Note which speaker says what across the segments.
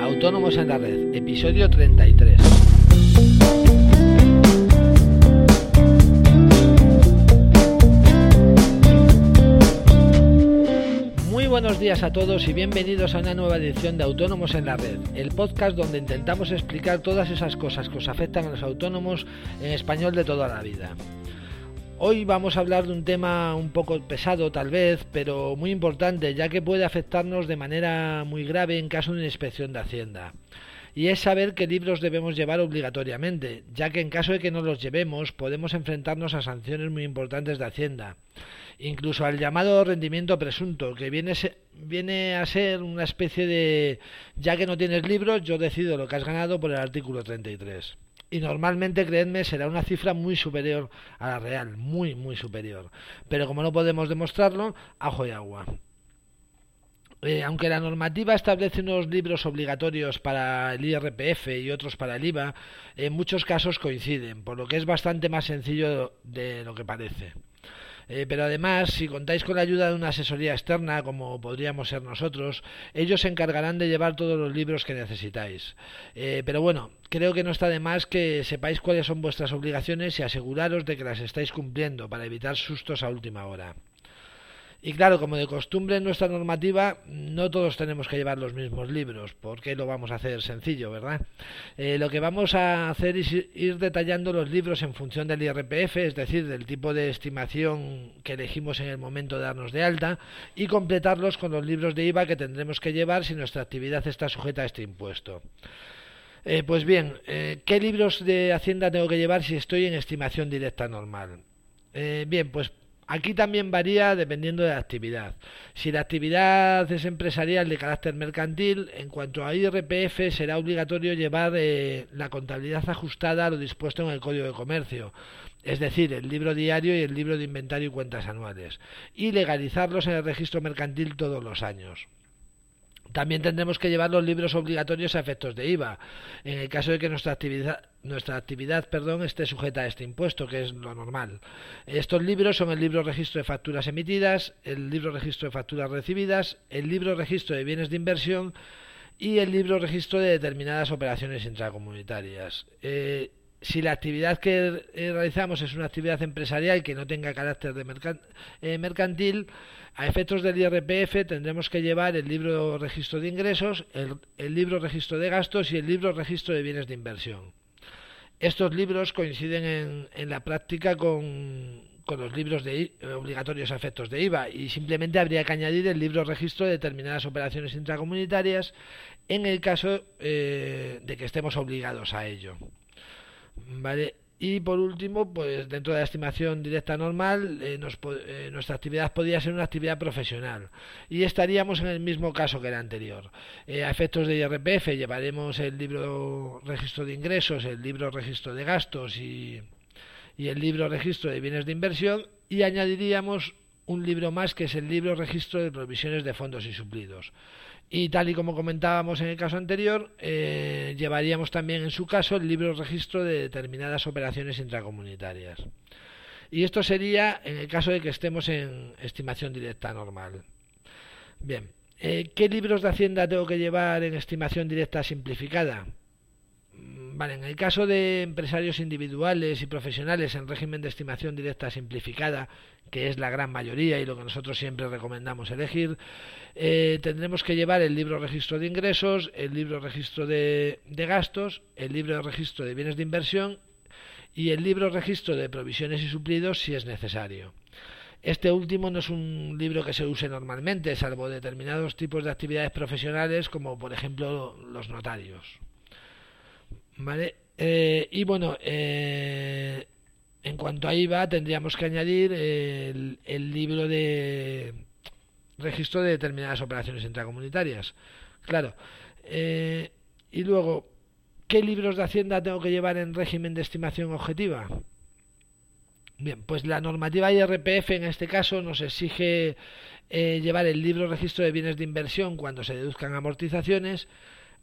Speaker 1: Autónomos en la Red, episodio 33. Muy buenos días a todos y bienvenidos a una nueva edición de Autónomos en la Red, el podcast donde intentamos explicar todas esas cosas que os afectan a los autónomos en español de toda la vida. Hoy vamos a hablar de un tema un poco pesado tal vez, pero muy importante, ya que puede afectarnos de manera muy grave en caso de una inspección de Hacienda. Y es saber qué libros debemos llevar obligatoriamente, ya que en caso de que no los llevemos podemos enfrentarnos a sanciones muy importantes de Hacienda, incluso al llamado rendimiento presunto, que viene, viene a ser una especie de ya que no tienes libros, yo decido lo que has ganado por el artículo 33 y normalmente, creedme, será una cifra muy superior a la real, muy, muy superior. Pero como no podemos demostrarlo, ajo y agua. Eh, aunque la normativa establece unos libros obligatorios para el IRPF y otros para el IVA, en muchos casos coinciden, por lo que es bastante más sencillo de lo que parece. Eh, pero además, si contáis con la ayuda de una asesoría externa, como podríamos ser nosotros, ellos se encargarán de llevar todos los libros que necesitáis. Eh, pero bueno, creo que no está de más que sepáis cuáles son vuestras obligaciones y aseguraros de que las estáis cumpliendo para evitar sustos a última hora. Y claro, como de costumbre en nuestra normativa, no todos tenemos que llevar los mismos libros, porque lo vamos a hacer sencillo, ¿verdad? Eh, lo que vamos a hacer es ir detallando los libros en función del IRPF, es decir, del tipo de estimación que elegimos en el momento de darnos de alta, y completarlos con los libros de IVA que tendremos que llevar si nuestra actividad está sujeta a este impuesto. Eh, pues bien, eh, ¿qué libros de Hacienda tengo que llevar si estoy en estimación directa normal? bien, pues Aquí también varía dependiendo de la actividad. Si la actividad es empresarial de carácter mercantil, en cuanto a IRPF será obligatorio llevar eh, la contabilidad ajustada a lo dispuesto en el Código de Comercio, es decir, el libro diario y el libro de inventario y cuentas anuales, y legalizarlos en el registro mercantil todos los años. También tendremos que llevar los libros obligatorios a efectos de IVA, en el caso de que nuestra actividad, nuestra actividad perdón, esté sujeta a este impuesto, que es lo normal. Estos libros son el libro registro de facturas emitidas, el libro registro de facturas recibidas, el libro registro de bienes de inversión y el libro registro de determinadas operaciones intracomunitarias. Eh, si la actividad que realizamos es una actividad empresarial que no tenga carácter de eh, mercantil, a efectos del IRPF tendremos que llevar el libro registro de ingresos, el, libro registro de gastos y el libro registro de bienes de inversión. Estos libros coinciden en, la práctica con, los libros de, obligatorios a efectos de IVA y simplemente habría que añadir el libro registro de determinadas operaciones intracomunitarias en el caso eh, de que estemos obligados a ello. Y por último, pues dentro de la estimación directa normal, eh, eh, nuestra actividad podría ser una actividad profesional. Y estaríamos en el mismo caso que el anterior. Eh, a efectos de IRPF llevaremos el libro registro de ingresos, el libro registro de gastos y, y el libro registro de bienes de inversión y añadiríamos un libro más que es el libro registro de provisiones de fondos y suplidos. Y tal y como comentábamos en el caso anterior, eh, llevaríamos también en su caso el libro registro de determinadas operaciones intracomunitarias. Y esto sería en el caso de que estemos en estimación directa normal. Bien, eh, ¿qué libros de Hacienda tengo que llevar en estimación directa simplificada? Vale, en el caso de empresarios individuales y profesionales en régimen de estimación directa simplificada, que es la gran mayoría y lo que nosotros siempre recomendamos elegir, eh, tendremos que llevar el libro registro de ingresos, el libro registro de, gastos, el libro de registro de bienes de inversión y el libro registro de provisiones y suplidos si es necesario. Este último no es un libro que se use normalmente, salvo determinados tipos de actividades profesionales, como por ejemplo los notarios. ¿Vale? Eh, y bueno, eh, en cuanto a IVA, tendríamos que añadir el, libro de registro de determinadas operaciones intracomunitarias. Claro. Eh, y luego, ¿qué libros de Hacienda tengo que llevar en régimen de estimación objetiva? Bien, pues la normativa IRPF en este caso nos exige llevar el libro registro de bienes de inversión cuando se deduzcan amortizaciones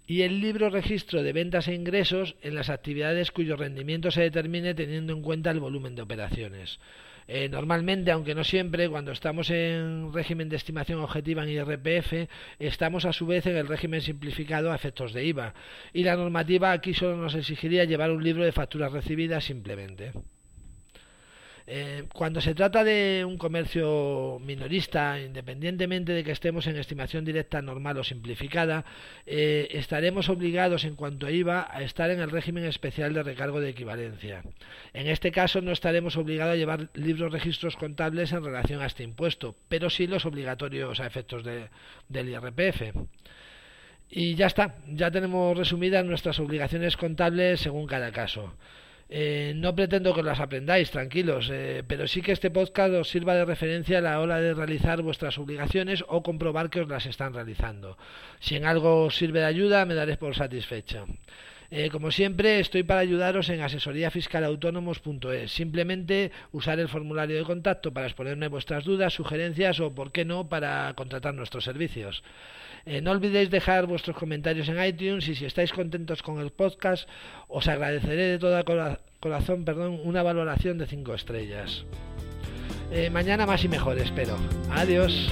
Speaker 1: y el libro registro de ventas e ingresos en las actividades cuyo rendimiento se determine teniendo en cuenta el volumen de operaciones. Eh, normalmente, aunque no siempre, cuando estamos en régimen de estimación objetiva en IRPF, estamos a su vez en el régimen simplificado a efectos de IVA. Y la normativa aquí solo nos exigiría llevar un libro de facturas recibidas simplemente. Eh, cuando se trata de un comercio minorista, independientemente de que estemos en estimación directa normal o simplificada, eh, estaremos obligados en cuanto a IVA a estar en el régimen especial de recargo de equivalencia. En este caso no estaremos obligados a llevar libros registros contables en relación a este impuesto, pero sí los obligatorios a efectos del IRPF. Y ya está, ya tenemos resumidas nuestras obligaciones contables según cada caso. Eh, no pretendo que las aprendáis, tranquilos, eh, pero sí que este podcast os sirva de referencia a la hora de realizar vuestras obligaciones o comprobar que os las están realizando. Si en algo os sirve de ayuda, me daré por satisfecha. Eh, como siempre, estoy para ayudaros en asesoríafiscalautónomos.es. Simplemente usar el formulario de contacto para exponerme vuestras dudas, sugerencias o, por qué no, para contratar nuestros servicios. Eh, no olvidéis dejar vuestros comentarios en iTunes y si estáis contentos con el podcast, os agradeceré de todo corazón perdón, una valoración de 5 estrellas. Eh, mañana más y mejor, espero. Adiós.